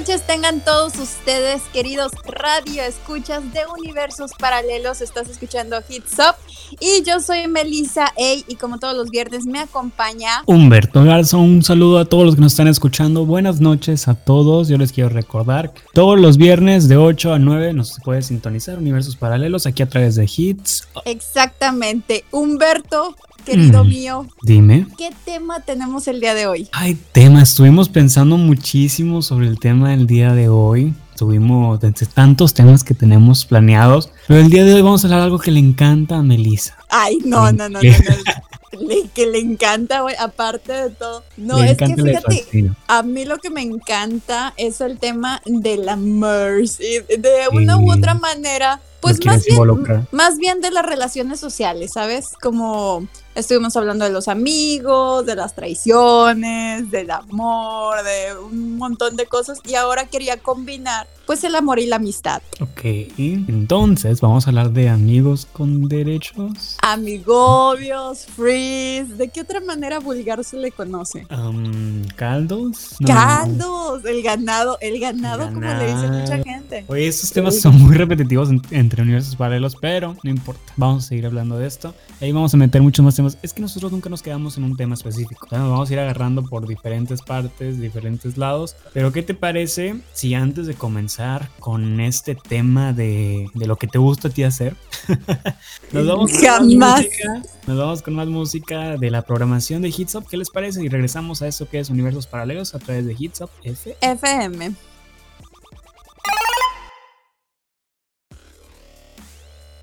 noches tengan todos ustedes, queridos radio escuchas de universos paralelos. Estás escuchando Hits Up y yo soy Melissa A y como todos los viernes me acompaña Humberto Garza. Un saludo a todos los que nos están escuchando. Buenas noches a todos. Yo les quiero recordar que todos los viernes de 8 a 9 nos puede sintonizar universos paralelos aquí a través de Hits. Exactamente. Humberto, querido Mm, mío, Dime. ¿qué tema tenemos el día de hoy? Ay, tema. Estuvimos pensando muchísimo sobre el tema del día de hoy. Tuvimos entre tantos temas que tenemos planeados. Pero el día de hoy vamos a hablar de algo que le encanta a Melissa. Ay, no, no, no, no, no. Le- que le encanta, güey, aparte de todo. No, le es que fíjate. A mí lo que me encanta es el tema de la mercy. De una u otra manera, pues más bien, involucrar. más bien de las relaciones sociales, ¿sabes? Como estuvimos hablando de los amigos, de las traiciones, del amor, de un montón de cosas. Y ahora quería combinar, pues, el amor y la amistad. Ok, entonces vamos a hablar de amigos con derechos. Amigobios, freeze. ¿De qué otra manera vulgar se le conoce? Am, ¿Caldos? No. Caldos, el ganado, el ganado, como le dice mucha gente. Oye, estos temas son muy repetitivos en- entre universos paralelos, pero no importa. Vamos a seguir hablando de esto. Ahí vamos a meter muchos más temas. Es que nosotros nunca nos quedamos en un tema específico. Nos vamos a ir agarrando por diferentes partes, diferentes lados. Pero, ¿qué te parece si antes de comenzar con este tema de, de lo que te gusta a ti hacer, nos vamos con más música? Nos vamos con más música de la programación de Hits Up. ¿Qué les parece? Y regresamos a eso que es universos paralelos a través de Hits Up F. FM.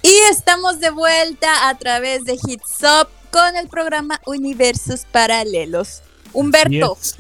Y estamos de vuelta a través de Hits Up con el programa Universos Paralelos. Humberto, Yes.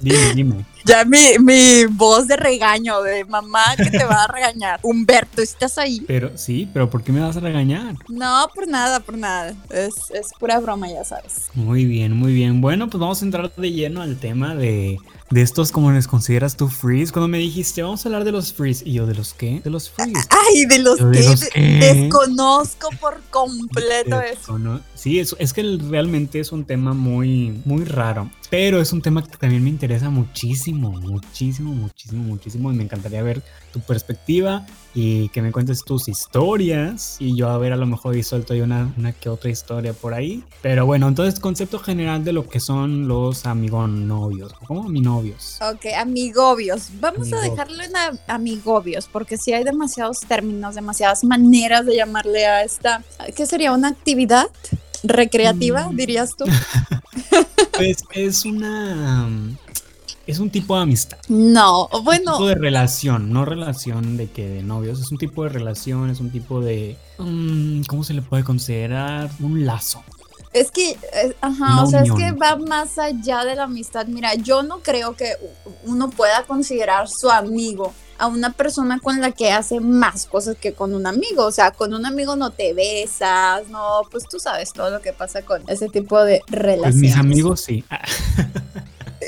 Dime, dime. ya mi, mi voz de regaño, de mamá que te va a regañar. Humberto, ¿estás ahí? Pero sí, pero ¿por qué me vas a regañar? No, por nada, por nada. Es, es pura broma, ya sabes. Muy bien, muy bien. Bueno, pues vamos a entrar de lleno al tema de, de estos, como les consideras tú, freeze. Cuando me dijiste, vamos a hablar de los freeze. Y yo, ¿de los qué? De los freeze. Ay, de los ¿De que los qué? desconozco por completo Eh, eso. Sí, es, es que realmente es un tema muy, muy raro. Pero es un tema que también me interesa muchísimo, muchísimo, muchísimo, muchísimo. Y me encantaría ver tu perspectiva y que me cuentes tus historias. Y yo a ver, a lo mejor y suelto ahí una, una que otra historia por ahí. Pero bueno, entonces concepto general de lo que son los amigonovios. ¿Cómo aminovios? Ok, amigobios. Vamos a dejarlo en a- amigobios, porque sí hay demasiados términos, demasiadas maneras de llamarle a esta. ¿Qué sería? ¿Una actividad recreativa, Mm. dirías tú? Pues es una... Es un tipo de amistad. No, un tipo bueno, de relación, no relación de que de novios, es un tipo de relación, es un tipo de mm, ¿cómo se le puede considerar? Un lazo. es que, eh, ajá, Una o sea, es que va más allá de la amistad. Mira, yo no creo que uno pueda considerar su amigo a una persona con la que hace más cosas que con un amigo. O sea, con un amigo no te besas, no, pues tú sabes todo lo que pasa con ese tipo de Pues relaciones. mis amigos sí.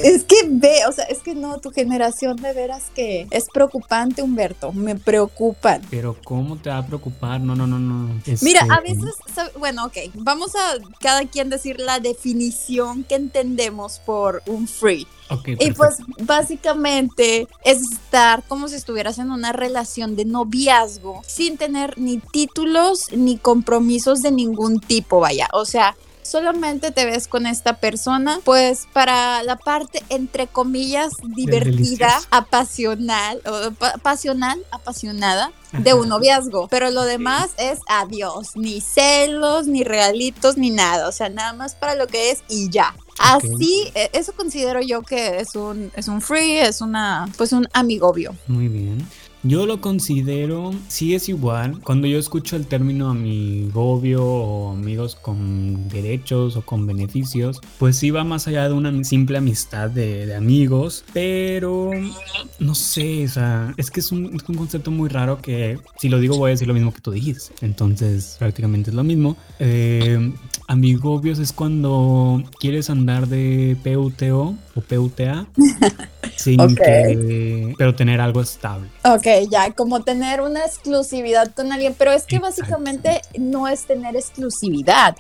Es que ve, o sea, es que no, tu generación de veras que es preocupante, Humberto, me preocupan. pero ¿cómo te va a preocupar? No, no, no, no. Mira, a veces, bueno, ok, vamos a cada quien decir la definición que entendemos por un free. ok, Y pues básicamente es estar como si estuvieras en una relación de noviazgo sin tener ni títulos ni compromisos de ningún tipo, vaya. O sea, solamente te ves con esta persona, pues para la parte entre comillas divertida, apasional, o pa- pasional, apasionada de un noviazgo. Pero lo demás es adiós, ni celos, ni regalitos, ni nada. O sea, nada más para lo que es y ya. Así, eh, eso considero yo que es un, es un free, es una, pues un amigobio. Muy bien. Yo lo considero, sí es igual. Cuando yo escucho el término amigobio o amigos con derechos o con beneficios, pues sí va más allá de una simple amistad de, de amigos, pero no sé, o sea, es que es un, es un, concepto muy raro que si lo digo voy a decir lo mismo que tú dijiste. Entonces prácticamente es lo mismo. Eh, amigobios es cuando quieres andar de PUTO o PUTA. sin okay. que, pero tener algo estable. Ok, ya, como tener una exclusividad con alguien, pero es que Exacto. básicamente no es tener exclusividad.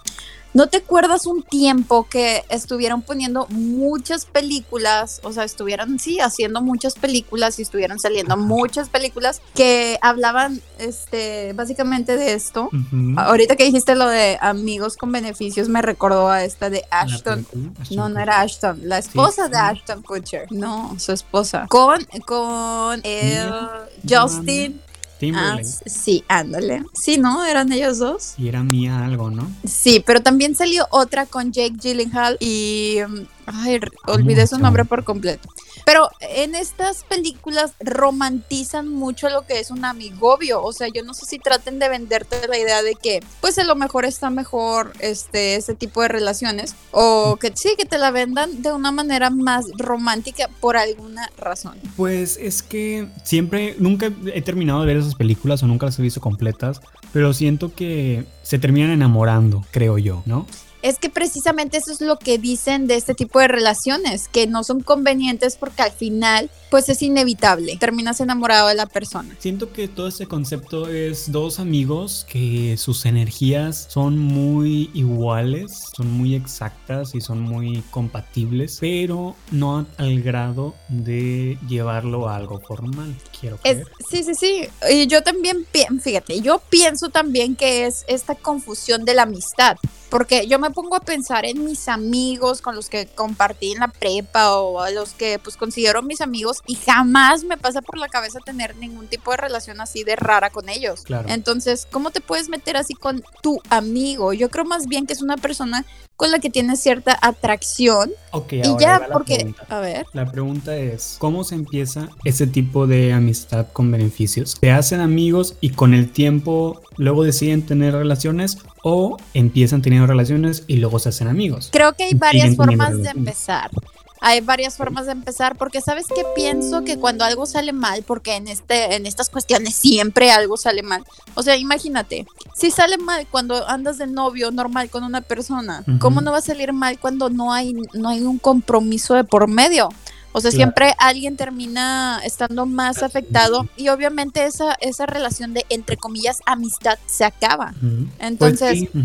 ¿No te acuerdas un tiempo que estuvieron poniendo muchas películas, o sea, estuvieron, sí, haciendo muchas películas y estuvieron saliendo muchas películas que hablaban, este, básicamente de esto? Uh -huh. Ahorita que dijiste lo de amigos con beneficios, me recordó a esta de Ashton. Ashton no, no era Ashton, la esposa sí, de Ashton Kutcher. No, su esposa. Con, con el Justin. Ah, sí, ándale. Sí, ¿no? Eran ellos dos. Y era mía algo, ¿no? Sí, pero también salió otra con Jake Gyllenhaal y... Ay, olvidé su nombre por completo. Pero en estas películas romantizan mucho lo que es un amigobio. O sea, yo no sé si traten de venderte la idea de que, pues a lo mejor está mejor este, ese tipo de relaciones. O que sí, que te la vendan de una manera más romántica por alguna razón. Pues es que siempre, nunca he terminado de ver esas películas o nunca las he visto completas. Pero siento que se terminan enamorando, creo yo, ¿no? Es que precisamente eso es lo que dicen de este tipo de relaciones, que no son convenientes porque al final pues es inevitable, terminas enamorado de la persona. Siento que todo este concepto es dos amigos que sus energías son muy iguales, son muy exactas y son muy compatibles, pero no al grado de llevarlo a algo formal, quiero creer. Es, sí, sí, sí, y yo también, fíjate, yo pienso también que es esta confusión de la amistad, porque yo me pongo a pensar en mis amigos con los que compartí en la prepa o a los que pues considero mis amigos y jamás me pasa por la cabeza tener ningún tipo de relación así de rara con ellos. Claro. Entonces, ¿cómo te puedes meter así con tu amigo? Yo creo más bien que es una persona con la que tienes cierta atracción. Ok, y ahora ya, porque, pregunta. a ver. La pregunta es, ¿cómo se empieza ese tipo de amistad con beneficios? ¿Se hacen amigos y con el tiempo luego deciden tener relaciones o empiezan teniendo relaciones y luego se hacen amigos? Creo que hay varias formas de empezar. Hay varias formas de empezar porque sabes que pienso que cuando algo sale mal, porque en este en estas cuestiones siempre algo sale mal. O sea, imagínate, si sale mal cuando andas de novio normal con una persona. ¿cómo no va a salir mal cuando no hay no hay un compromiso de por medio? O sea, Claro. siempre alguien termina estando más afectado y obviamente esa, esa relación de, entre comillas, amistad se acaba. Entonces, Pues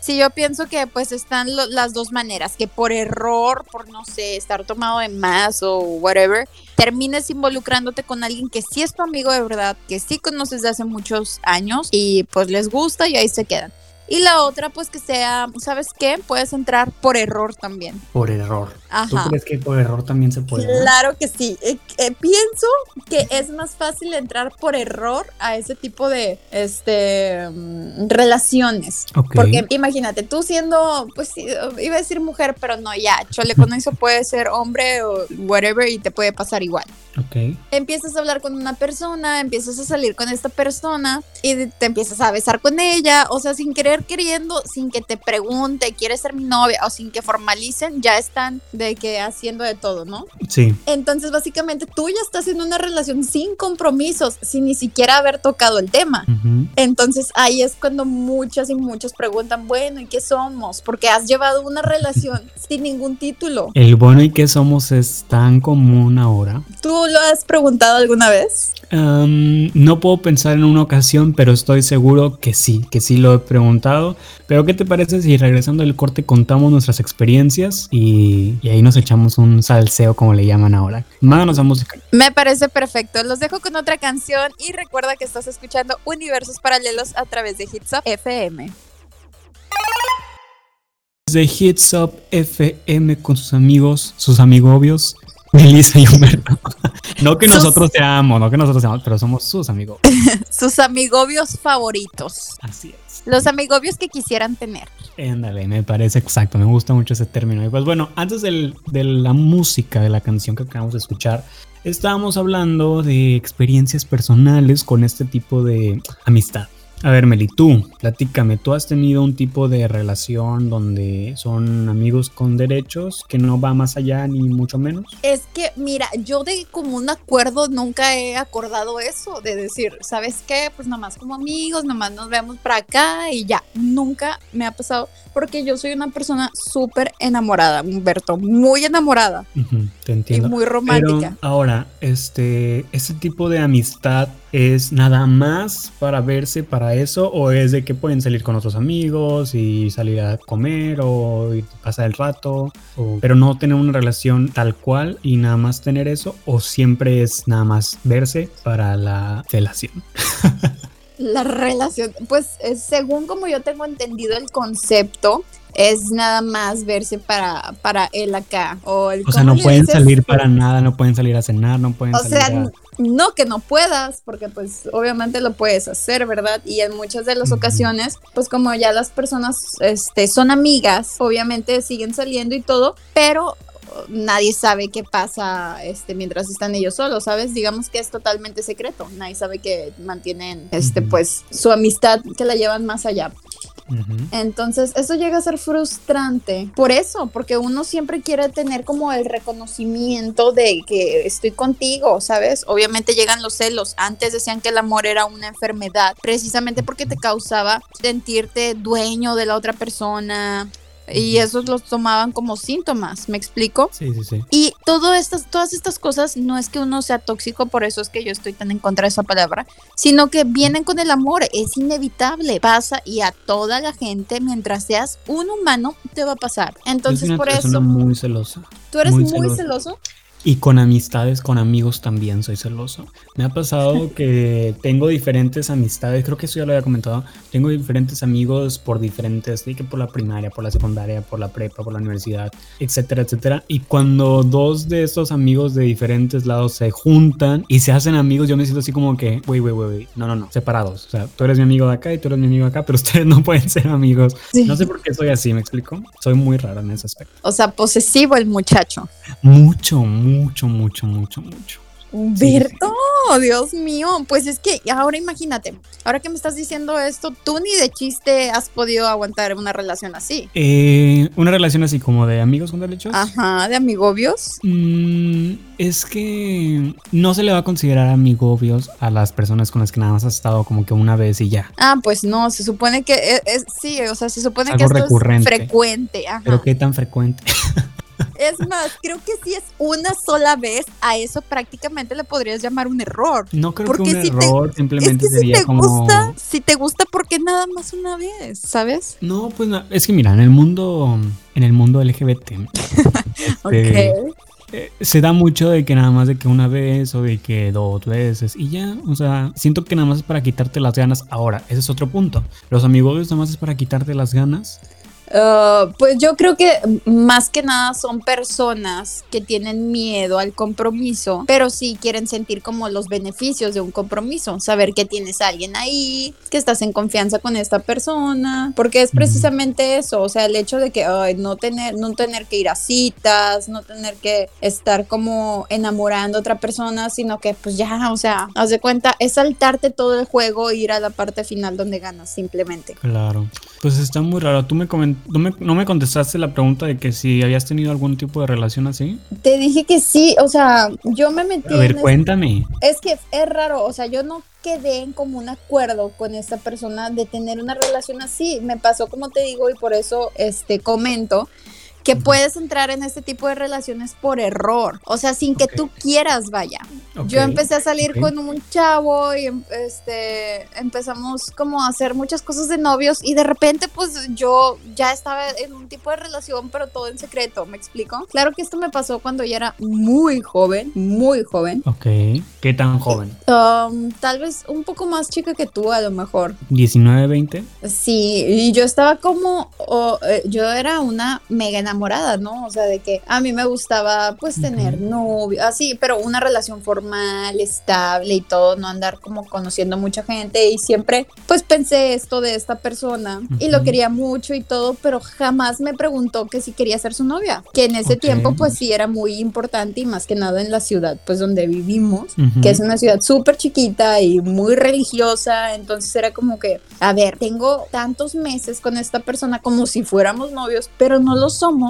sí, yo pienso que pues están lo- las dos maneras, que por error, por no sé, estar tomado de más o whatever, termines involucrándote con alguien que sí es tu amigo de verdad, que sí conoces de hace muchos años y pues les gusta y ahí se quedan. Y la otra pues que sea, ¿sabes qué? Puedes entrar por error también. por error. ¿Tú Ajá. crees que por error también se puede? no? Claro que sí. Eh, eh, pienso que es más fácil entrar por error a ese tipo de este mm, relaciones. Ok. Porque imagínate, tú siendo, pues iba a decir mujer, pero no, ya, chole, con eso puede ser hombre o whatever y te puede pasar igual. Ok. Empiezas a hablar con una persona, empiezas a salir con esta persona y te empiezas a besar con ella, o sea, sin querer queriendo, sin que te pregunte, ¿quieres ser mi novia? O sin que formalicen, ya están de que haciendo de todo, ¿no? Sí. Entonces, básicamente, tú ya estás en una relación sin compromisos, sin ni siquiera haber tocado el tema. Entonces ahí es cuando muchas y muchos preguntan, bueno, ¿y qué somos? Porque has llevado una relación sin ningún título. El bueno y que somos es tan común ahora. ¿Tú lo has preguntado alguna vez? No puedo pensar en una ocasión, pero estoy seguro que sí, que sí lo he preguntado. Pero ¿qué te parece si regresando del corte contamos nuestras experiencias y, y ahí nos echamos un salseo como le llaman ahora? Mándanos a música. Me parece perfecto. Los dejo con otra canción y recuerda que estás escuchando Universos Paralelos a través de Hits Up FM. De Hits Up FM con sus amigos, sus amigobios, Melissa y Humberto. No que Sus- nosotros seamos, no que nosotros seamos, pero somos sus amigos. Sus amigobios favoritos. Así es. Los amigobios que quisieran tener. Ándale, me parece exacto, me gusta mucho ese término. Y pues bueno, antes del- de la música de la canción que acabamos de escuchar, estábamos hablando de experiencias personales con este tipo de amistad. A ver, Meli, tú, platícame, ¿tú has tenido un tipo de relación donde son amigos con derechos que no va más allá ni mucho menos? Es que, mira, yo de común acuerdo nunca he acordado eso, de decir, ¿sabes qué? Pues nomás como amigos, nomás nos vemos para acá y ya. Nunca me ha pasado porque yo soy una persona súper enamorada, Humberto, muy enamorada. Te entiendo. Y muy romántica. Pero ahora, este, ese tipo de amistad es nada más para verse para eso o es de que pueden salir con otros amigos y salir a comer o pasar el rato, o- pero no tener una relación tal cual y nada más tener eso o siempre es nada más verse para la relación. La relación, pues es- según como yo tengo entendido el concepto, es nada más verse para, para él acá. O, el, O sea, ¿cómo no pueden dices? salir para nada, no pueden salir a cenar, no pueden O salir sea, a... no que no puedas, porque pues obviamente lo puedes hacer, ¿verdad? Y en muchas de las ocasiones, pues como ya las personas este, son amigas, obviamente siguen saliendo y todo, pero nadie sabe qué pasa este, mientras están ellos solos, ¿sabes? Digamos que es totalmente secreto, nadie sabe que mantienen este, pues su amistad, que la llevan más allá. Entonces, eso llega a ser frustrante. Por eso, porque uno siempre quiere tener como el reconocimiento de que estoy contigo, ¿sabes? Obviamente llegan los celos. Antes decían que el amor era una enfermedad, precisamente porque te causaba sentirte dueño de la otra persona. Y esos los tomaban como síntomas, ¿me explico? Sí, sí, sí. Y todo estas, todas estas cosas no es que uno sea tóxico, por eso es que yo estoy tan en contra de esa palabra, sino que vienen con el amor, es inevitable, pasa y a toda la gente, mientras seas un humano, te va a pasar. Entonces, por eso, muy celosa. tú eres muy muy, celoso. celoso. Y con amistades, con amigos también soy celoso. Me ha pasado que tengo diferentes amistades, creo que eso ya lo había comentado. Tengo diferentes amigos por diferentes, que por la primaria, por la secundaria, por la prepa, por la universidad, etcétera, etcétera. Y cuando dos de estos amigos de diferentes lados se juntan y se hacen amigos, yo me siento así como que, wey, wey, wey, no, no, no, separados. O sea, tú eres mi amigo de acá y tú eres mi amigo de acá, pero ustedes no pueden ser amigos. Sí. No sé por qué soy así, ¿me explico? Soy muy raro en ese aspecto. O sea, posesivo el muchacho. Mucho, mucho, mucho, mucho, mucho. Humberto, Dios mío, pues es que ahora imagínate, ahora que me estás diciendo esto, tú ni de chiste has podido aguantar una relación así. Eh, una relación así como de amigos con derechos. Ajá, de amigobios. Mm, es que no se le va a considerar amigobios a las personas con las que nada más has estado como que una vez y ya. Ah, pues no, se supone que es, es- sí, o sea, se supone Es que algo esto recurrente. es frecuente. Ajá. Pero qué tan frecuente. Es más, creo que si es una sola vez, a eso prácticamente le podrías llamar un error. No creo Porque que un si te- error Es simplemente que si sería te como. gusta, si te gusta, ¿por qué nada más una vez? ¿Sabes? No, pues no, es que mira, en el mundo, en el mundo LGBT, este, eh, se da mucho de que nada más de que una vez o de que dos veces y ya, o sea, siento que nada más es para quitarte las ganas. Ahora, ese es otro punto. Los amigos nada más es para quitarte las ganas. Uh, pues yo creo que más que nada son personas que tienen miedo al compromiso, pero sí quieren sentir como los beneficios de un compromiso, saber que tienes a alguien ahí, que estás en confianza con esta persona, porque es precisamente eso, o sea, el hecho de que ay, no tener no tener que ir a citas, no tener que estar como enamorando a otra persona, sino que pues ya, o sea, haz de cuenta, es saltarte todo el juego e ir a la parte final donde ganas simplemente. Claro. Pues está muy raro. Tú me, comen- tú me- no me contestaste la pregunta de que si habías tenido algún tipo de relación así. Te dije que sí, o sea, yo me metí A ver, en cuéntame. Es que es raro, o sea, yo no quedé en como un acuerdo con esta persona de tener una relación así. Me pasó como te digo y por eso este comento que puedes entrar en este tipo de relaciones por error, o sea, sin que tú quieras, vaya. Yo empecé a salir con un chavo y este empezamos como a hacer muchas cosas de novios y de repente pues yo ya estaba en un tipo de relación, pero todo en secreto, ¿me explico? Claro que esto me pasó cuando ya era muy joven, muy joven. Ok. ¿Qué tan joven? Um, tal vez un poco más chica que tú, a lo mejor. ¿19, 20? Sí, y yo estaba como, o, eh, yo era una mega enamorada enamorada, ¿no? O sea, de que a mí me gustaba pues tener novio, así, pero una relación formal, estable y todo, no andar como conociendo mucha gente. Y siempre pues pensé esto de esta persona y lo quería mucho y todo, pero jamás me preguntó que si quería ser su novia, que en ese tiempo pues sí era muy importante y más que nada en la ciudad pues donde vivimos, que es una ciudad súper chiquita y muy religiosa, entonces era como que, a ver, tengo tantos meses con esta persona como si fuéramos novios, pero no lo somos.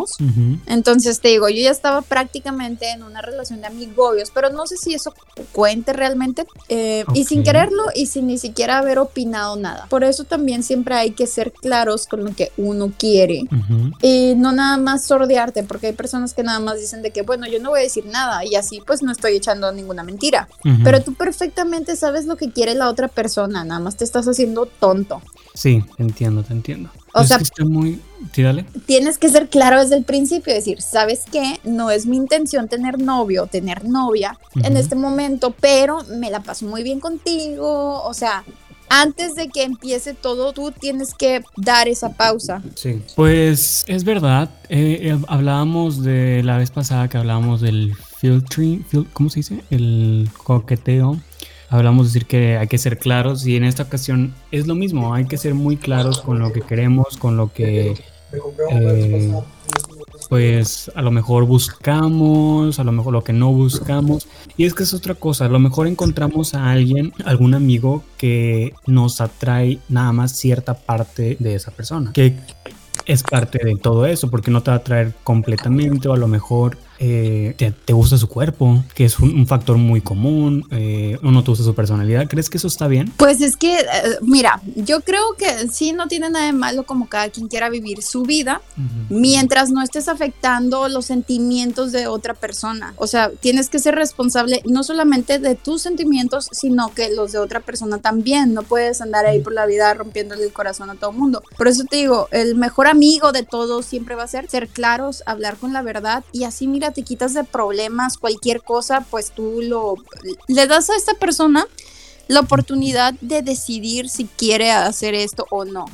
Entonces te digo, yo ya estaba prácticamente en una relación de amigobios, pero no sé si eso cuente realmente. Eh, y sin quererlo y sin ni siquiera haber opinado nada. Por eso también siempre hay que ser claros con lo que uno quiere. Y no nada más sordearte, porque hay personas que nada más dicen de que, bueno, yo no voy a decir nada y así pues no estoy echando ninguna mentira. Pero tú perfectamente sabes lo que quiere la otra persona, nada más te estás haciendo tonto. Sí, entiendo, te entiendo. O sea, muy... tienes que ser claro desde el principio, decir, ¿sabes qué? No es mi intención tener novio, tener novia en este momento, pero me la paso muy bien contigo, o sea, antes de que empiece todo, tú tienes que dar esa pausa. Sí, pues es verdad. Eh, eh, hablábamos de la vez pasada que hablábamos del filtering, ¿cómo se dice? El coqueteo hablamos de decir que hay que ser claros y en esta ocasión es lo mismo, hay que ser muy claros con lo que queremos, con lo que eh, pues a lo mejor buscamos, a lo mejor lo que no buscamos. Y es que es otra cosa, a lo mejor encontramos a alguien, algún amigo que nos atrae nada más cierta parte de esa persona, que es parte de todo eso, porque no te va a atraer completamente o a lo mejor eh, te, gusta su cuerpo, que es un, factor muy común, eh, o no te gusta su personalidad. ¿Crees que eso está bien? Pues es que, eh, mira, yo creo que sí, no tiene nada de malo como cada quien quiera vivir su vida, mientras no estés afectando los sentimientos de otra persona. O sea, tienes que ser responsable no solamente de tus sentimientos, sino que los de otra persona también. No puedes andar ahí por la vida rompiéndole el corazón a todo el mundo. Por eso te digo, el mejor amigo de todos siempre va a ser ser claros, hablar con la verdad y así, mira, te quitas de problemas, cualquier cosa, pues tú lo le das a esta persona la oportunidad de decidir si quiere hacer esto o no.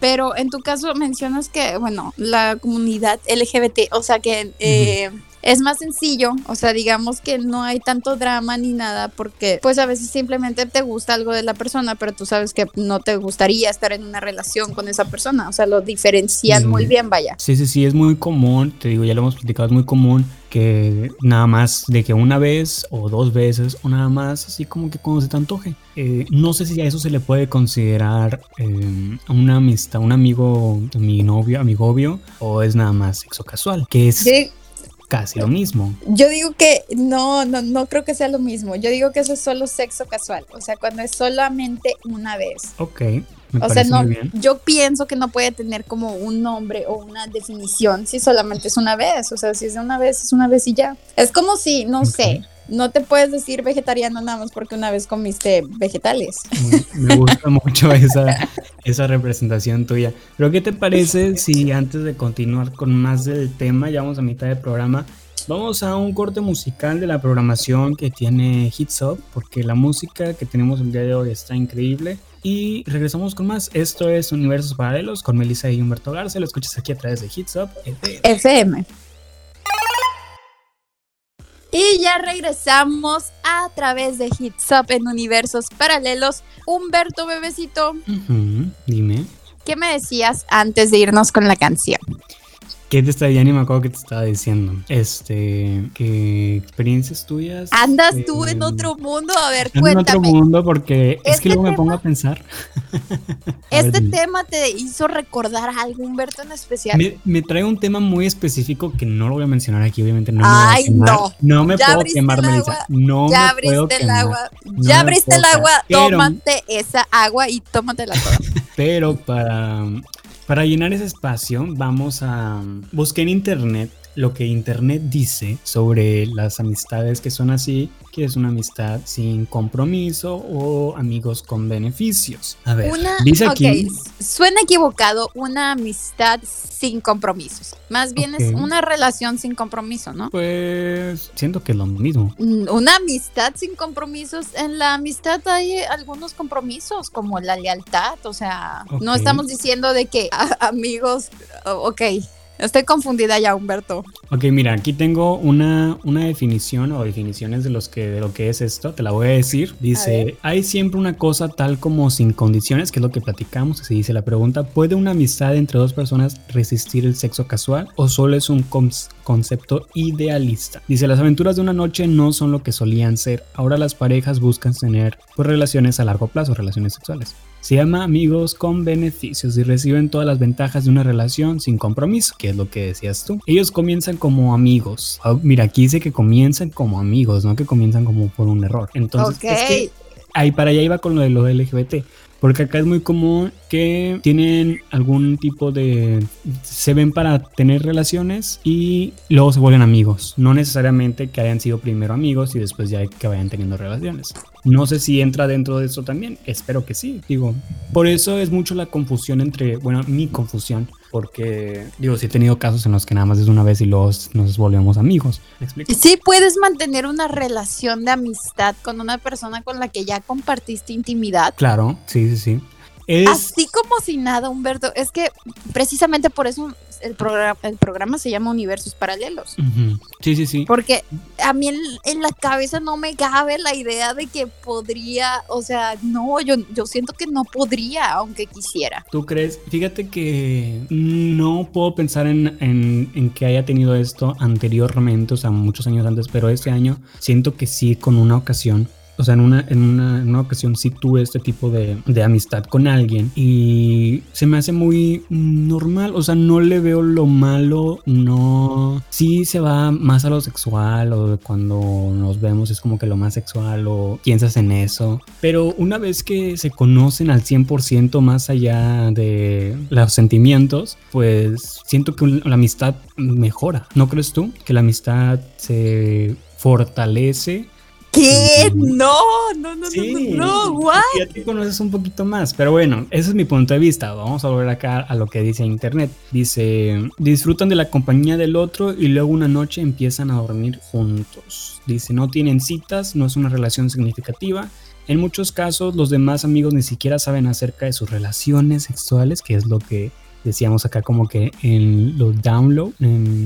Pero en tu caso mencionas que, bueno, la comunidad LGBT, o sea que eh, es más sencillo, o sea, digamos que no hay tanto drama ni nada porque pues a veces simplemente te gusta algo de la persona, pero tú sabes que no te gustaría estar en una relación con esa persona, o sea, lo diferencian muy bien, vaya. Sí, sí, sí, es muy común, te digo, ya lo hemos platicado, es muy común que nada más de que una vez o dos veces o nada más, así como que cuando se te antoje. Eh, no sé si a eso se le puede considerar eh, una amistad, un amigo, mi novio, amigo obvio, o es nada más sexo casual, que es casi lo mismo. Yo digo que no, no, no creo que sea lo mismo. Yo digo que eso es solo sexo casual. O sea, cuando es solamente una vez. Ok. Me o sea, no, yo pienso que no puede tener como un nombre o una definición si solamente es una vez. O sea, si es una vez, es una vez y ya. Es como si, no sé, no te puedes decir vegetariano nada más porque una vez comiste vegetales. Me gusta mucho esa, esa representación tuya. Pero ¿qué te parece si antes de continuar con más del tema, ya vamos a mitad del programa, vamos a un corte musical de la programación que tiene Hits Up, porque la música que tenemos el día de hoy está increíble. Y regresamos con más. Esto es Universos Paralelos con Melissa y Humberto Garza. Lo escuchas aquí a través de Hits Up FM. Y ya regresamos a través de Hits Up en universos paralelos. Humberto, bebecito. Dime. ¿Qué me decías antes de irnos con la canción? ¿Qué te estaba, ya ni me acuerdo qué te estaba diciendo? Este, ¿qué experiencias tuyas? Andas tú en otro mundo, a ver, cuéntame. En otro mundo porque es que luego me pongo a pensar. este tema te hizo recordar algo, Humberto, en especial. Me, trae un tema muy específico que no lo voy a mencionar aquí, obviamente. No Ay, no. No me puedo quemar, Melissa. No ya me abriste puedo el agua. ya abriste el agua, tómate esa agua y tómatela toda. Pero para para llenar ese espacio vamos a buscar en internet lo que internet dice sobre las amistades que son así, que es una amistad sin compromiso o amigos con beneficios. A ver, dice aquí. Suena equivocado una amistad sin compromisos. Más bien es una relación sin compromiso, ¿no? Pues siento que es lo mismo. Mm, una amistad sin compromisos. En la amistad hay algunos compromisos, como la lealtad. O sea, no estamos diciendo de que amigos, ok, Estoy confundida ya, Humberto. Ok, mira, aquí tengo una, una definición o definiciones de, los que, de lo que es esto. Te la voy a decir. Dice, hay siempre una cosa tal como sin condiciones, que es lo que platicamos, se dice la pregunta, ¿puede una amistad entre dos personas resistir el sexo casual o solo es un concepto idealista? Dice, las aventuras de una noche no son lo que solían ser. Ahora las parejas buscan tener pues, relaciones a largo plazo, relaciones sexuales. Se llama amigos con beneficios y reciben todas las ventajas de una relación sin compromiso, que es lo que decías tú. Ellos comienzan como amigos. Ah, mira, aquí dice que comienzan como amigos, no que comienzan como por un error. Entonces, es que ahí para allá iba con lo de lo LGBT. Porque acá es muy común que tienen algún tipo de... se ven para tener relaciones y luego se vuelven amigos. No necesariamente que hayan sido primero amigos y después ya que vayan teniendo relaciones. No sé si entra dentro de eso también. Espero que sí. Digo, por eso es mucho la confusión entre, bueno, mi confusión porque digo, sí he tenido casos en los que nada más es una vez y luego nos volvemos amigos. ¿Me explico? Sí puedes mantener una relación de amistad con una persona con la que ya compartiste intimidad. Claro, sí, sí, sí. Así como si nada, Humberto. Es que precisamente por eso el programa, el programa se llama Universos Paralelos. Sí, sí, sí. Porque a mí en, la cabeza no me cabe la idea de que podría, o sea, no, yo, yo siento que no podría, aunque quisiera. ¿Tú crees? Fíjate que no puedo pensar en, en que haya tenido esto anteriormente, o sea, muchos años antes, pero este año siento que sí, con una ocasión o sea, en una, en una, ocasión sí tuve este tipo de, de, amistad con alguien y se me hace muy normal, o sea, no le veo lo malo, no, sí se va más a lo sexual o cuando nos vemos es como que lo más sexual o piensas en eso, pero una vez que se conocen al 100% más allá de los sentimientos, pues siento que la amistad mejora, ¿no crees tú? Que la amistad se fortalece ¿Qué? No, no, no, no, no, no, Ya te conoces un poquito más, pero bueno, ese es mi punto de vista. Vamos a volver acá a lo que dice Internet. Dice, disfrutan de la compañía del otro y luego una noche empiezan a dormir juntos. Dice, no tienen citas, no es una relación significativa. En muchos casos, los demás amigos ni siquiera saben acerca de sus relaciones sexuales, que es lo que decíamos acá como que en los download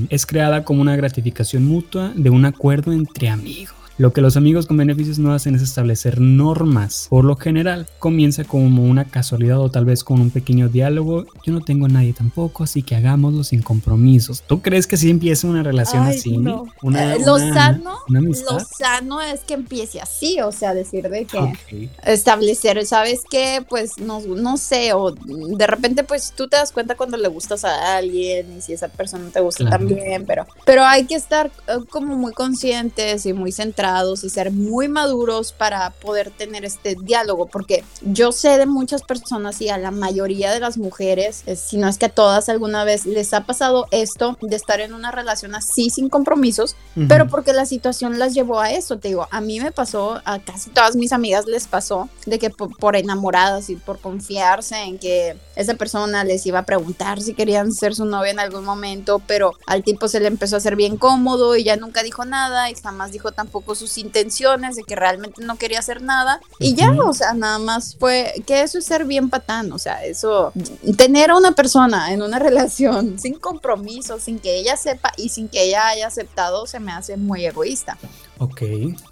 es creada como una gratificación mutua de un acuerdo entre amigos. Lo que los amigos con beneficios no hacen es establecer normas. Por lo general, comienza como una casualidad o tal vez con un pequeño diálogo. Yo no tengo a nadie tampoco, así que hagámoslo sin compromisos. ¿Tú crees que si empieza una relación así? Una, eh, lo, sano, lo sano es que empiece así, o sea, decir de que establecer, ¿sabes qué? Pues no, no sé, o de repente pues tú te das cuenta cuando le gustas a alguien y si esa persona te gusta también, pero, pero hay que estar eh, como muy conscientes y muy centrados y ser muy maduros para poder tener este diálogo, porque yo sé de muchas personas y a la mayoría de las mujeres, si no es que a todas alguna vez les ha pasado esto de estar en una relación así sin compromisos, pero porque la situación las llevó a eso, te digo, a mí me pasó, a casi todas mis amigas les pasó de que por, enamoradas y por confiarse en que esa persona les iba a preguntar si querían ser su novia en algún momento, pero al tipo se le empezó a hacer bien cómodo y ya nunca dijo nada y jamás dijo tampoco sus intenciones de que realmente no quería hacer nada y ya, o sea, nada más fue que eso es ser bien patán, o sea, eso, tener a una persona en una relación sin compromiso, sin que ella sepa y sin que ella haya aceptado, se me hace muy egoísta. Ok,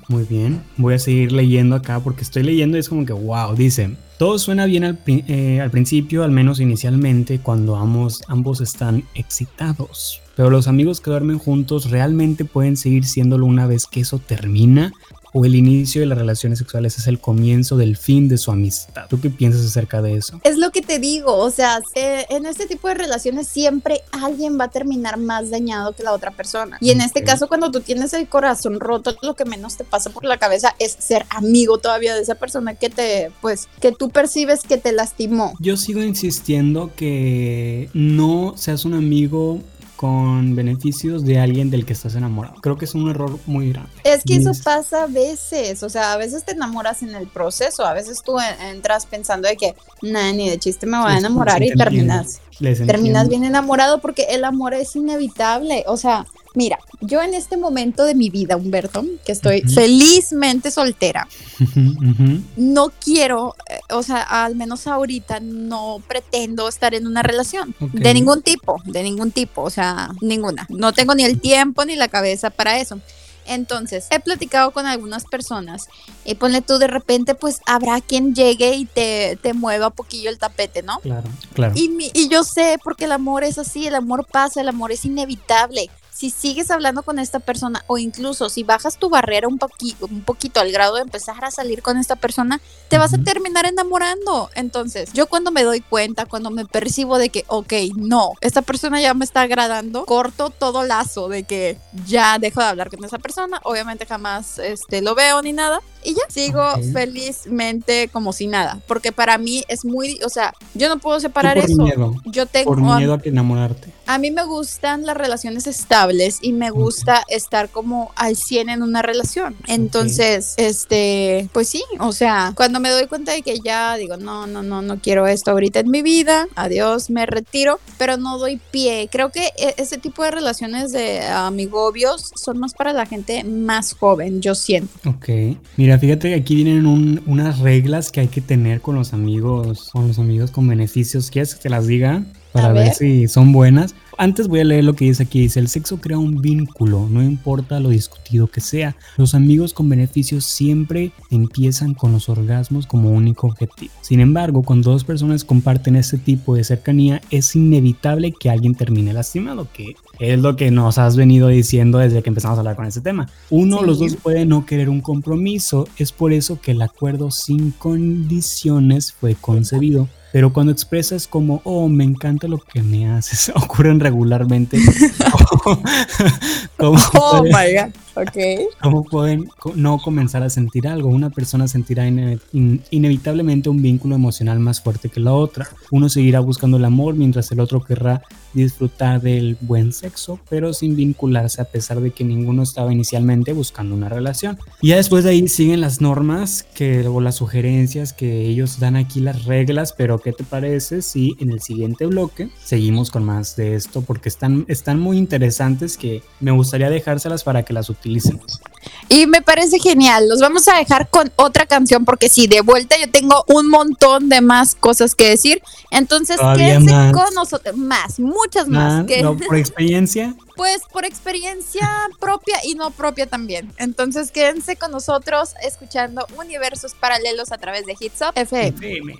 muy bien. Voy a seguir leyendo acá porque estoy leyendo y es como que, wow, dice, todo suena bien al, eh, al principio, al menos inicialmente, cuando ambos, ambos están excitados. Pero los amigos que duermen juntos realmente pueden seguir siéndolo una vez que eso termina o el inicio de las relaciones sexuales es el comienzo del fin de su amistad. ¿Tú qué piensas acerca de eso? Es lo que te digo, o sea, en este tipo de relaciones siempre alguien va a terminar más dañado que la otra persona. Y en este caso, cuando tú tienes el corazón roto, lo que menos te pasa por la cabeza es ser amigo todavía de esa persona que te, pues, que tú percibes que te lastimó. Yo sigo insistiendo que no seas un amigo con beneficios de alguien del que estás enamorado. Creo que es un error muy grande. Es que eso pasa a veces, o sea, a veces te enamoras en el proceso, a veces tú entras pensando de que, nada, ni de chiste me voy a enamorar y terminas. Terminas bien enamorado porque el amor es inevitable, o sea, Mira, yo en este momento de mi vida, Humberto, que estoy felizmente soltera, no quiero, eh, o sea, al menos ahorita no pretendo estar en una relación de ningún tipo, de ningún tipo, o sea, ninguna. No tengo ni el tiempo ni la cabeza para eso. Entonces, he platicado con algunas personas y ponle tú de repente, pues habrá quien llegue y te, te mueva un poquillo el tapete, ¿no? Claro, claro. Y, mi- y yo sé, porque el amor es así, el amor pasa, el amor es inevitable. Si sigues hablando con esta persona o incluso si bajas tu barrera un, poqui- un poquito al grado de empezar a salir con esta persona, te vas a terminar enamorando. Entonces, yo cuando me doy cuenta, cuando me percibo de que, ok, no, esta persona ya me está agradando, corto todo lazo de que ya dejo de hablar con esa persona. Obviamente jamás este, lo veo ni nada. Y ya sigo felizmente como si nada. Porque para mí es muy, o sea, yo no puedo separar por eso. miedo, Yo tengo, por miedo a que enamorarte. A mí me gustan las relaciones estables y me gusta estar como al 100 en una relación. Entonces, este, pues sí, o sea, cuando me doy cuenta de que ya digo, no, no, no, no quiero esto ahorita en mi vida, adiós, me retiro, pero no doy pie. Creo que e- ese tipo de relaciones de amigobios son más para la gente más joven, yo siento. Ok. Mira, fíjate que aquí vienen un- unas reglas que hay que tener con los amigos, con los amigos con beneficios. ¿Quieres que te las diga? Para ver. si son buenas. Antes voy a leer lo que dice aquí. Dice, el sexo crea un vínculo, no importa lo discutido que sea. Los amigos con beneficios siempre empiezan con los orgasmos como único objetivo. Sin embargo, cuando dos personas comparten este tipo de cercanía, es inevitable que alguien termine lastimado, que es lo que nos has venido diciendo desde que empezamos a hablar con este tema. Uno, Sí. los dos puede no querer un compromiso, es por eso que el acuerdo sin condiciones fue concebido. Pero cuando expresas como, oh, me encanta lo que me haces, ocurren regularmente. como, Oh my God. Ok. ¿Cómo pueden no comenzar a sentir algo? Una persona sentirá ine- in- inevitablemente un vínculo emocional más fuerte que la otra. Uno seguirá buscando el amor mientras el otro querrá disfrutar del buen sexo, pero sin vincularse a pesar de que ninguno estaba inicialmente buscando una relación. Y ya después de ahí siguen las normas que, o las sugerencias que ellos dan aquí, las reglas, pero ¿qué te parece si en el siguiente bloque seguimos con más de esto? Porque están, están muy interesantes que me gustaría dejárselas para que las utilicen. Y me parece genial. Los vamos a dejar con otra canción porque sí, de vuelta yo tengo un montón de más cosas que decir. Entonces, Todavía quédense más. con nosotros. Más, muchas más. Que, no, por experiencia. Pues por experiencia propia y no propia también. Entonces, quédense con nosotros escuchando universos paralelos a través de Hits Up FM. FM.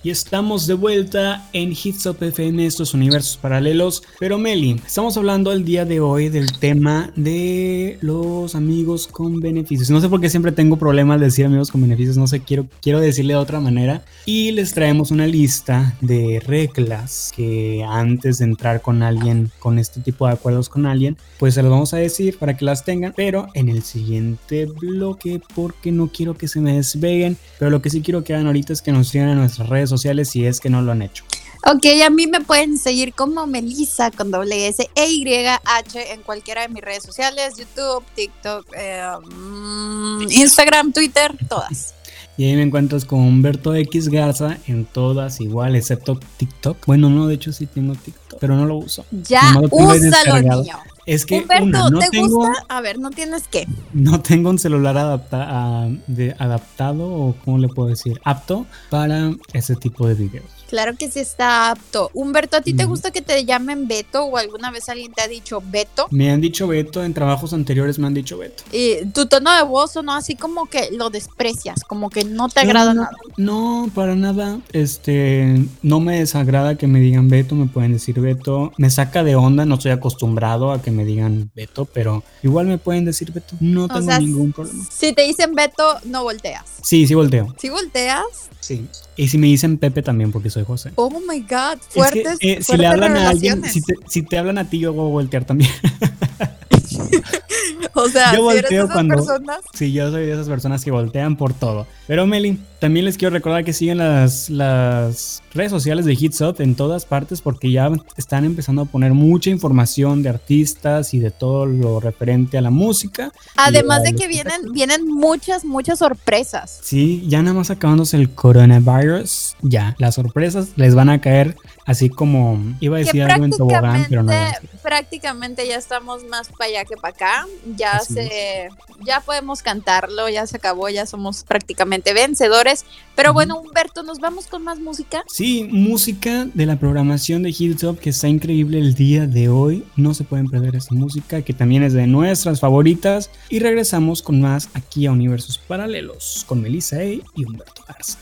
Y estamos de vuelta en Hits Up FM, estos universos paralelos. Pero Meli, estamos hablando el día de hoy del tema de los amigos con beneficios. No sé por qué siempre tengo problemas de decir amigos con beneficios, no sé, quiero, quiero decirle de otra manera. Y les traemos una lista de reglas que antes de entrar con alguien, con este tipo de acuerdos con alguien, pues se los vamos a decir para que las tengan, pero en el siguiente bloque, porque no quiero que se me desveguen, pero lo que sí quiero que hagan ahorita es que nos sigan en nuestras redes sociales si es que no lo han hecho. Ok, a mí me pueden seguir como Melissa con doble S E Y H en cualquiera de mis redes sociales, YouTube, TikTok, eh, mm, Instagram, Twitter, todas. Y ahí me encuentras con Humberto X Garza en todas igual, excepto TikTok. Bueno, no, de hecho sí tengo TikTok, pero no lo uso. Ya, úsalo, niño. Es que Humberto, una, no ¿te tengo, gusta? A ver, no tienes que. no tengo un celular adapta- a- de- adaptado o cómo le puedo decir, apto para ese tipo de videos. Claro que sí está apto. Humberto, ¿a ti te gusta que te llamen Beto o alguna vez alguien te ha dicho Beto? Me han dicho Beto, en trabajos anteriores me han dicho Beto. Y tu tono de voz o no así como que lo desprecias, como que no te agrada no, nada. No, para nada. Este, no me desagrada que me digan Beto, me pueden decir Beto. Me saca de onda, no estoy acostumbrado a que me digan Beto, pero igual me pueden decir Beto. No O tengo sea, ningún problema. Si te dicen Beto, no volteas. Sí, sí volteo. Si volteas, Sí. Y si me dicen Pepe también, porque soy José. oh my god, Es que, fuertes, eh, si le hablan a alguien, si te, si te hablan a ti, yo voy a voltear también. O sea, Yo si eres cuando- personas. Sí, yo soy de esas personas que voltean por todo. Pero Meli, también les quiero recordar que siguen las, las redes sociales de Hits Up en todas partes porque ya están empezando a poner mucha información de artistas y de todo lo referente a la música. Además de que vienen, vienen muchas, muchas sorpresas. Sí, ya nada más acabándose el coronavirus, ya, las sorpresas les van a caer así como iba a decir algo en tobogán, pero no. prácticamente, ya estamos más para allá que para acá. Ya Así se, ya podemos cantarlo, ya se acabó, ya somos prácticamente vencedores. Pero bueno, Humberto, nos vamos con más música. Sí, música de la programación de Hilltop que está increíble el día de hoy. No se pueden perder esta música que también es de nuestras favoritas. Y regresamos con más aquí a Universos Paralelos con Melissa E. y Humberto Garza.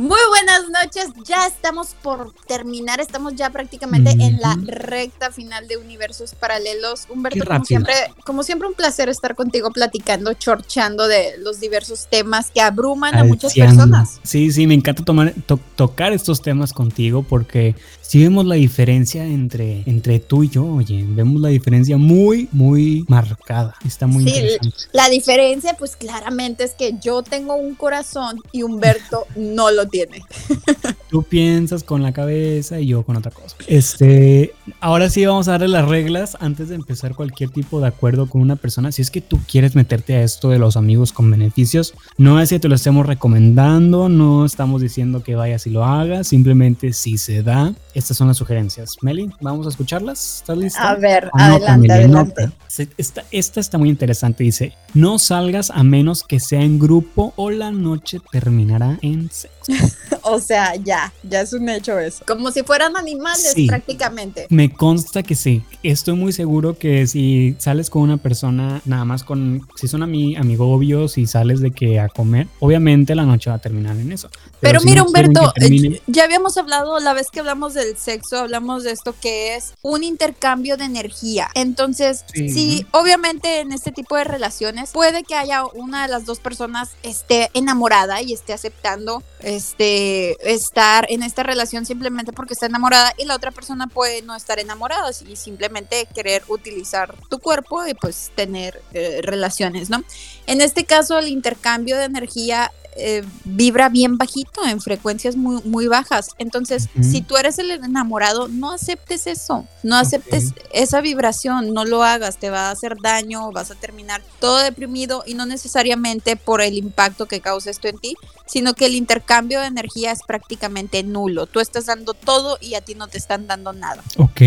Muy buenas noches, ya estamos por terminar, estamos ya prácticamente en la recta final de Universos Paralelos. Humberto, como siempre, como siempre un placer estar contigo platicando, chorchando de los diversos temas que abruman a muchas personas. Sí, sí, me encanta tomar, to- tocar estos temas contigo porque si vemos la diferencia entre, entre tú y yo, oye, vemos la diferencia muy, muy marcada. Está muy Sí, interesante. La diferencia, pues claramente es que yo tengo un corazón y Humberto no lo tiene. Tú piensas con la cabeza y yo con otra cosa. Este, ahora sí vamos a darle las reglas antes de empezar cualquier tipo de acuerdo con una persona. Si es que tú quieres meterte a esto de los amigos con beneficios, no es que te lo estemos recomendando, no estamos diciendo que vayas y lo hagas, simplemente si se da. Estas son las sugerencias. Meli, vamos a escucharlas. ¿Estás lista? A ver, Anota, adelante, Meli, adelante. Esta, esta está muy interesante. Dice: No salgas a menos que sea en grupo o la noche terminará en sexo. O sea, ya, ya es un hecho eso. Como si fueran animales Sí. prácticamente. Me consta que sí. Estoy muy seguro que si sales con una persona, nada más con, si son ami amigobios y sales de que a comer, obviamente la noche va a terminar en eso. Pero, si mira, no Humberto, termine- eh, ya habíamos hablado, la vez que hablamos del sexo, hablamos de esto que es un intercambio de energía. Entonces, Sí. sí, obviamente en este tipo de relaciones puede que haya una de las dos personas esté enamorada y esté aceptando este estar en esta relación simplemente porque está enamorada y la otra persona puede no estar enamorada y simplemente querer utilizar tu cuerpo y pues tener eh, relaciones, ¿no? En este caso, el intercambio de energía eh, vibra bien bajito, en frecuencias muy, muy bajas. Entonces, si tú eres el enamorado, no aceptes eso, no aceptes esa vibración, no lo hagas, te va a hacer daño, vas a terminar todo deprimido y no necesariamente por el impacto que causa esto en ti, sino que el intercambio de energía es prácticamente nulo. Tú estás dando todo y a ti no te están dando nada. Ok,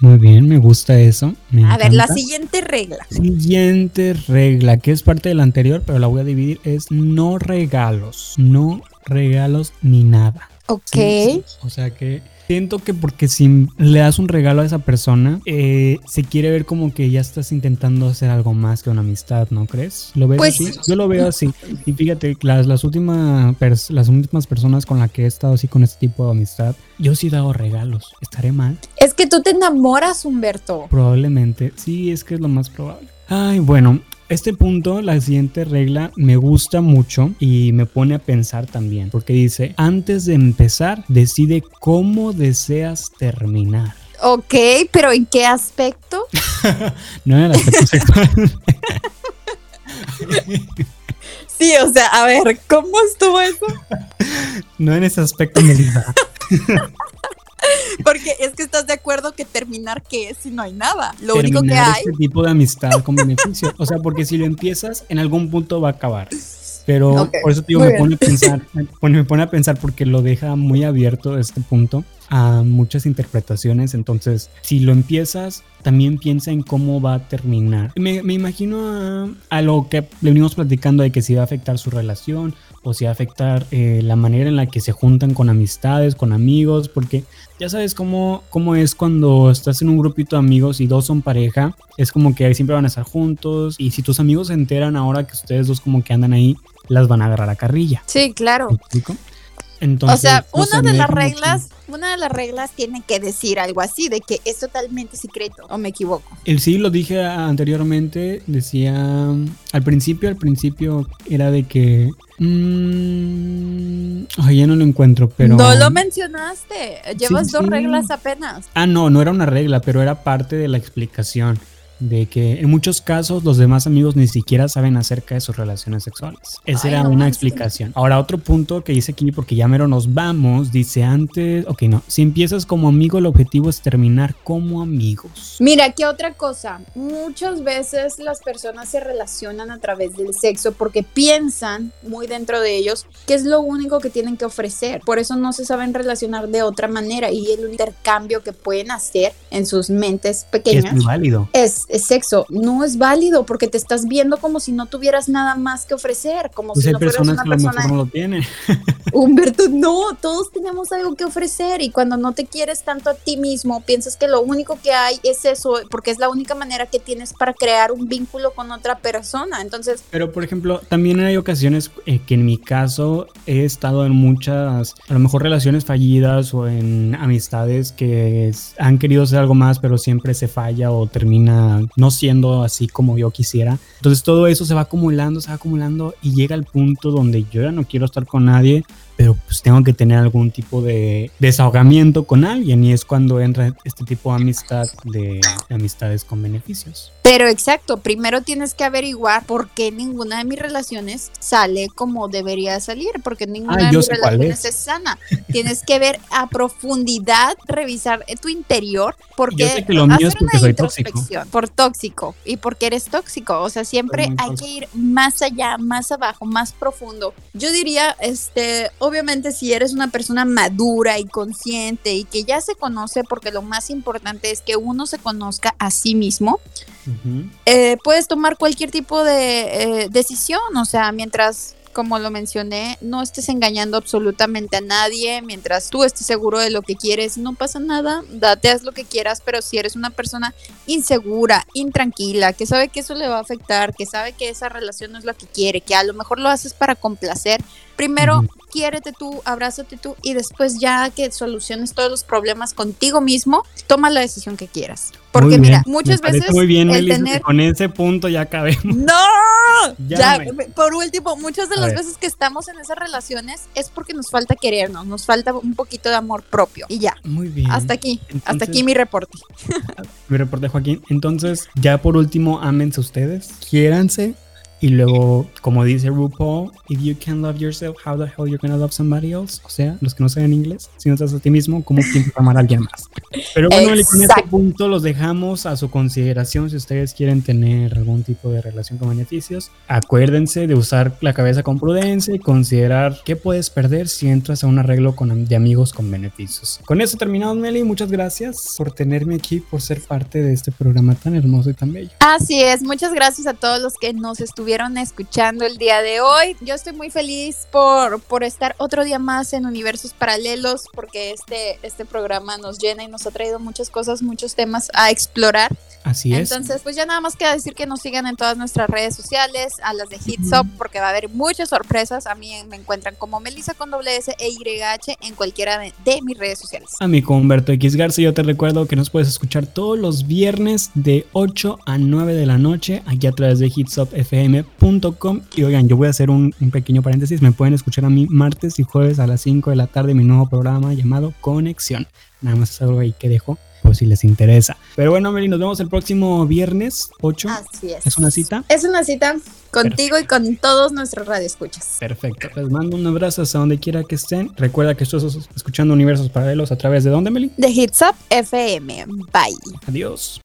muy bien, me gusta eso. me A ver, la siguiente regla. Siguiente regla, que es parte de la anterior, pero la voy a dividir, es no regalos. No regalos ni nada. Ok. Sí, sí. O sea que siento que porque si le das un regalo a esa persona, eh, se quiere ver como que ya estás intentando hacer algo más que una amistad, ¿no crees? ¿Lo ves Pues- así? Yo lo veo así. Y fíjate, las, las, últimas las últimas personas con las que he estado así con este tipo de amistad, yo sí he dado regalos. ¿Estaré mal? Es que tú te enamoras, Humberto. Probablemente. Sí, es que es lo más probable. Ay, bueno. Este punto, la siguiente regla, me gusta mucho y me pone a pensar también, porque dice, antes de empezar, decide cómo deseas terminar. Ok, pero ¿en qué aspecto? No en el aspecto sexual. Sí, o sea, a ver, ¿cómo estuvo eso? no en ese aspecto, Melissa. Porque es que estás de acuerdo que terminar qué es si no hay nada. Lo único que Terminar hay. este tipo de amistad con beneficio. O sea, porque si lo empiezas, en algún punto va a acabar. Pero por eso te digo, me bien. pone a pensar, me pone, me pone a pensar porque lo deja muy abierto este punto a muchas interpretaciones. Entonces, si lo empiezas, también piensa en cómo va a terminar. Me, me imagino a, a lo que le venimos platicando de que si va a afectar su relación o si va a afectar eh, la manera en la que se juntan con amistades, con amigos, porque ya sabes cómo, cómo es cuando estás en un grupito de amigos y dos son pareja, es como que siempre van a estar juntos y si tus amigos se enteran ahora que ustedes dos como que andan ahí, las van a agarrar a carrilla. Sí, claro. ¿Me explico? Entonces, o sea, una de las mucho- reglas, una de las reglas tiene que decir algo así, de que es totalmente secreto, o me equivoco. El sí lo dije anteriormente, decía al principio, al principio era de que mm, ay, ya no lo encuentro, pero No lo mencionaste, llevas Sí, dos sí. reglas apenas. Ah, no, no era una regla, pero era parte de la explicación. De que en muchos casos los demás amigos ni siquiera saben acerca de sus relaciones sexuales. Esa Ay, era no una explicación. Ahora, otro punto que dice aquí, porque ya mero nos vamos, dice antes, ok, no, si empiezas como amigo, el objetivo es terminar como amigos. Mira, ¿qué otra cosa? Muchas veces las personas se relacionan a través del sexo porque piensan muy dentro de ellos que es lo único que tienen que ofrecer. Por eso no se saben relacionar de otra manera y el intercambio que pueden hacer en sus mentes Que es pequeñas muy válido. es sexo. No es válido porque te estás viendo como si no tuvieras nada más que ofrecer, como Pues si no fueras una que persona no lo tienen. Humberto, no, todos tenemos algo que ofrecer y cuando no te quieres tanto a ti mismo, piensas que lo único que hay es eso, porque es la única manera que tienes para crear un vínculo con otra persona. Entonces, Pero, por ejemplo, también hay ocasiones eh, que en mi caso he estado en muchas, a lo mejor relaciones fallidas o en amistades que han querido ser algo más, pero siempre se falla o termina no siendo así como yo quisiera. Entonces todo eso se va acumulando, se va acumulando y llega al punto donde yo ya no quiero estar con nadie, pero pues tengo que tener algún tipo de desahogamiento con alguien y es cuando entra este tipo de amistad de amistades con beneficios. Pero exacto, primero tienes que averiguar por qué ninguna de mis relaciones sale como debería salir, porque ninguna Ah, de mis relaciones es. sana. tienes que ver a profundidad, revisar tu interior, porque hacer una tóxico. introspección por tóxico y porque eres tóxico, o sea, siempre hay tóxico. que ir más allá, más abajo, más profundo. Yo diría, este, obviamente si eres una persona madura y consciente y que ya se conoce, porque lo más importante es que uno se conozca a sí mismo, Eh, puedes tomar cualquier tipo de eh, decisión, o sea, mientras, como lo mencioné, no estés engañando absolutamente a nadie, mientras tú estés seguro de lo que quieres, no pasa nada, date, haz lo que quieras, pero si eres una persona insegura, intranquila, que sabe que eso le va a afectar, que sabe que esa relación no es lo que quiere, que a lo mejor lo haces para complacer, primero quiérete tú, abrázate tú y después ya que soluciones todos los problemas contigo mismo, toma la decisión que quieras. Porque mira, muchas veces muy bien, el Melissa, tener con ese punto ya acabemos. ¡No! Ya, por último, muchas de A las ver. veces que estamos en esas relaciones es porque nos falta querernos, nos falta un poquito de amor propio. Y ya, Muy bien. hasta aquí, hasta aquí mi reporte. Mi reporte, Joaquín. Entonces, ya por último, ámense ustedes, quiéranse. Y luego, como dice RuPaul, if you can love yourself, how the hell you're gonna love somebody else? O sea, los que no saben inglés, si no amas a ti mismo, ¿cómo piensas amar a alguien más? Pero bueno, este Exacto. punto los dejamos a su consideración si ustedes quieren tener algún tipo de relación con beneficios. Acuérdense de usar la cabeza con prudencia y considerar qué puedes perder si entras a un arreglo con, de amigos con beneficios. Con eso terminamos, Meli. Muchas gracias por tenerme aquí, por ser parte de este programa tan hermoso y tan bello. Así es, muchas gracias a todos los que nos estuvieron escuchando el día de hoy. Yo estoy muy feliz por, por estar otro día más en Universos Paralelos, porque este, este programa nos llena y nos ha traído muchas cosas, muchos temas a explorar. Así es. Entonces, pues ya nada más queda decir que nos sigan en todas nuestras redes sociales, a las de Hitsop, porque va a haber muchas sorpresas. A mí me encuentran como Melissa con doble S e YH en cualquiera de, de mis redes sociales. A mí con Humberto X Garza, yo te recuerdo que nos puedes escuchar todos los viernes de 8 a 9 de la noche aquí a través de hitsopfm.com. Y oigan, yo voy a hacer un, pequeño paréntesis. Me pueden escuchar a mí martes y jueves a las 5 de la tarde mi nuevo programa llamado Conexión. Nada más es algo ahí que dejo por si les interesa. Pero bueno, Meli, nos vemos el próximo viernes 8. Así es. ¿Es una cita? Es una cita contigo y con todos nuestros radioescuchas. Perfecto. Les mando un abrazo hasta donde quiera que estén. Recuerda que estás escuchando Universos Paralelos a través de dónde, Meli. De Hitsop FM. Bye. Adiós.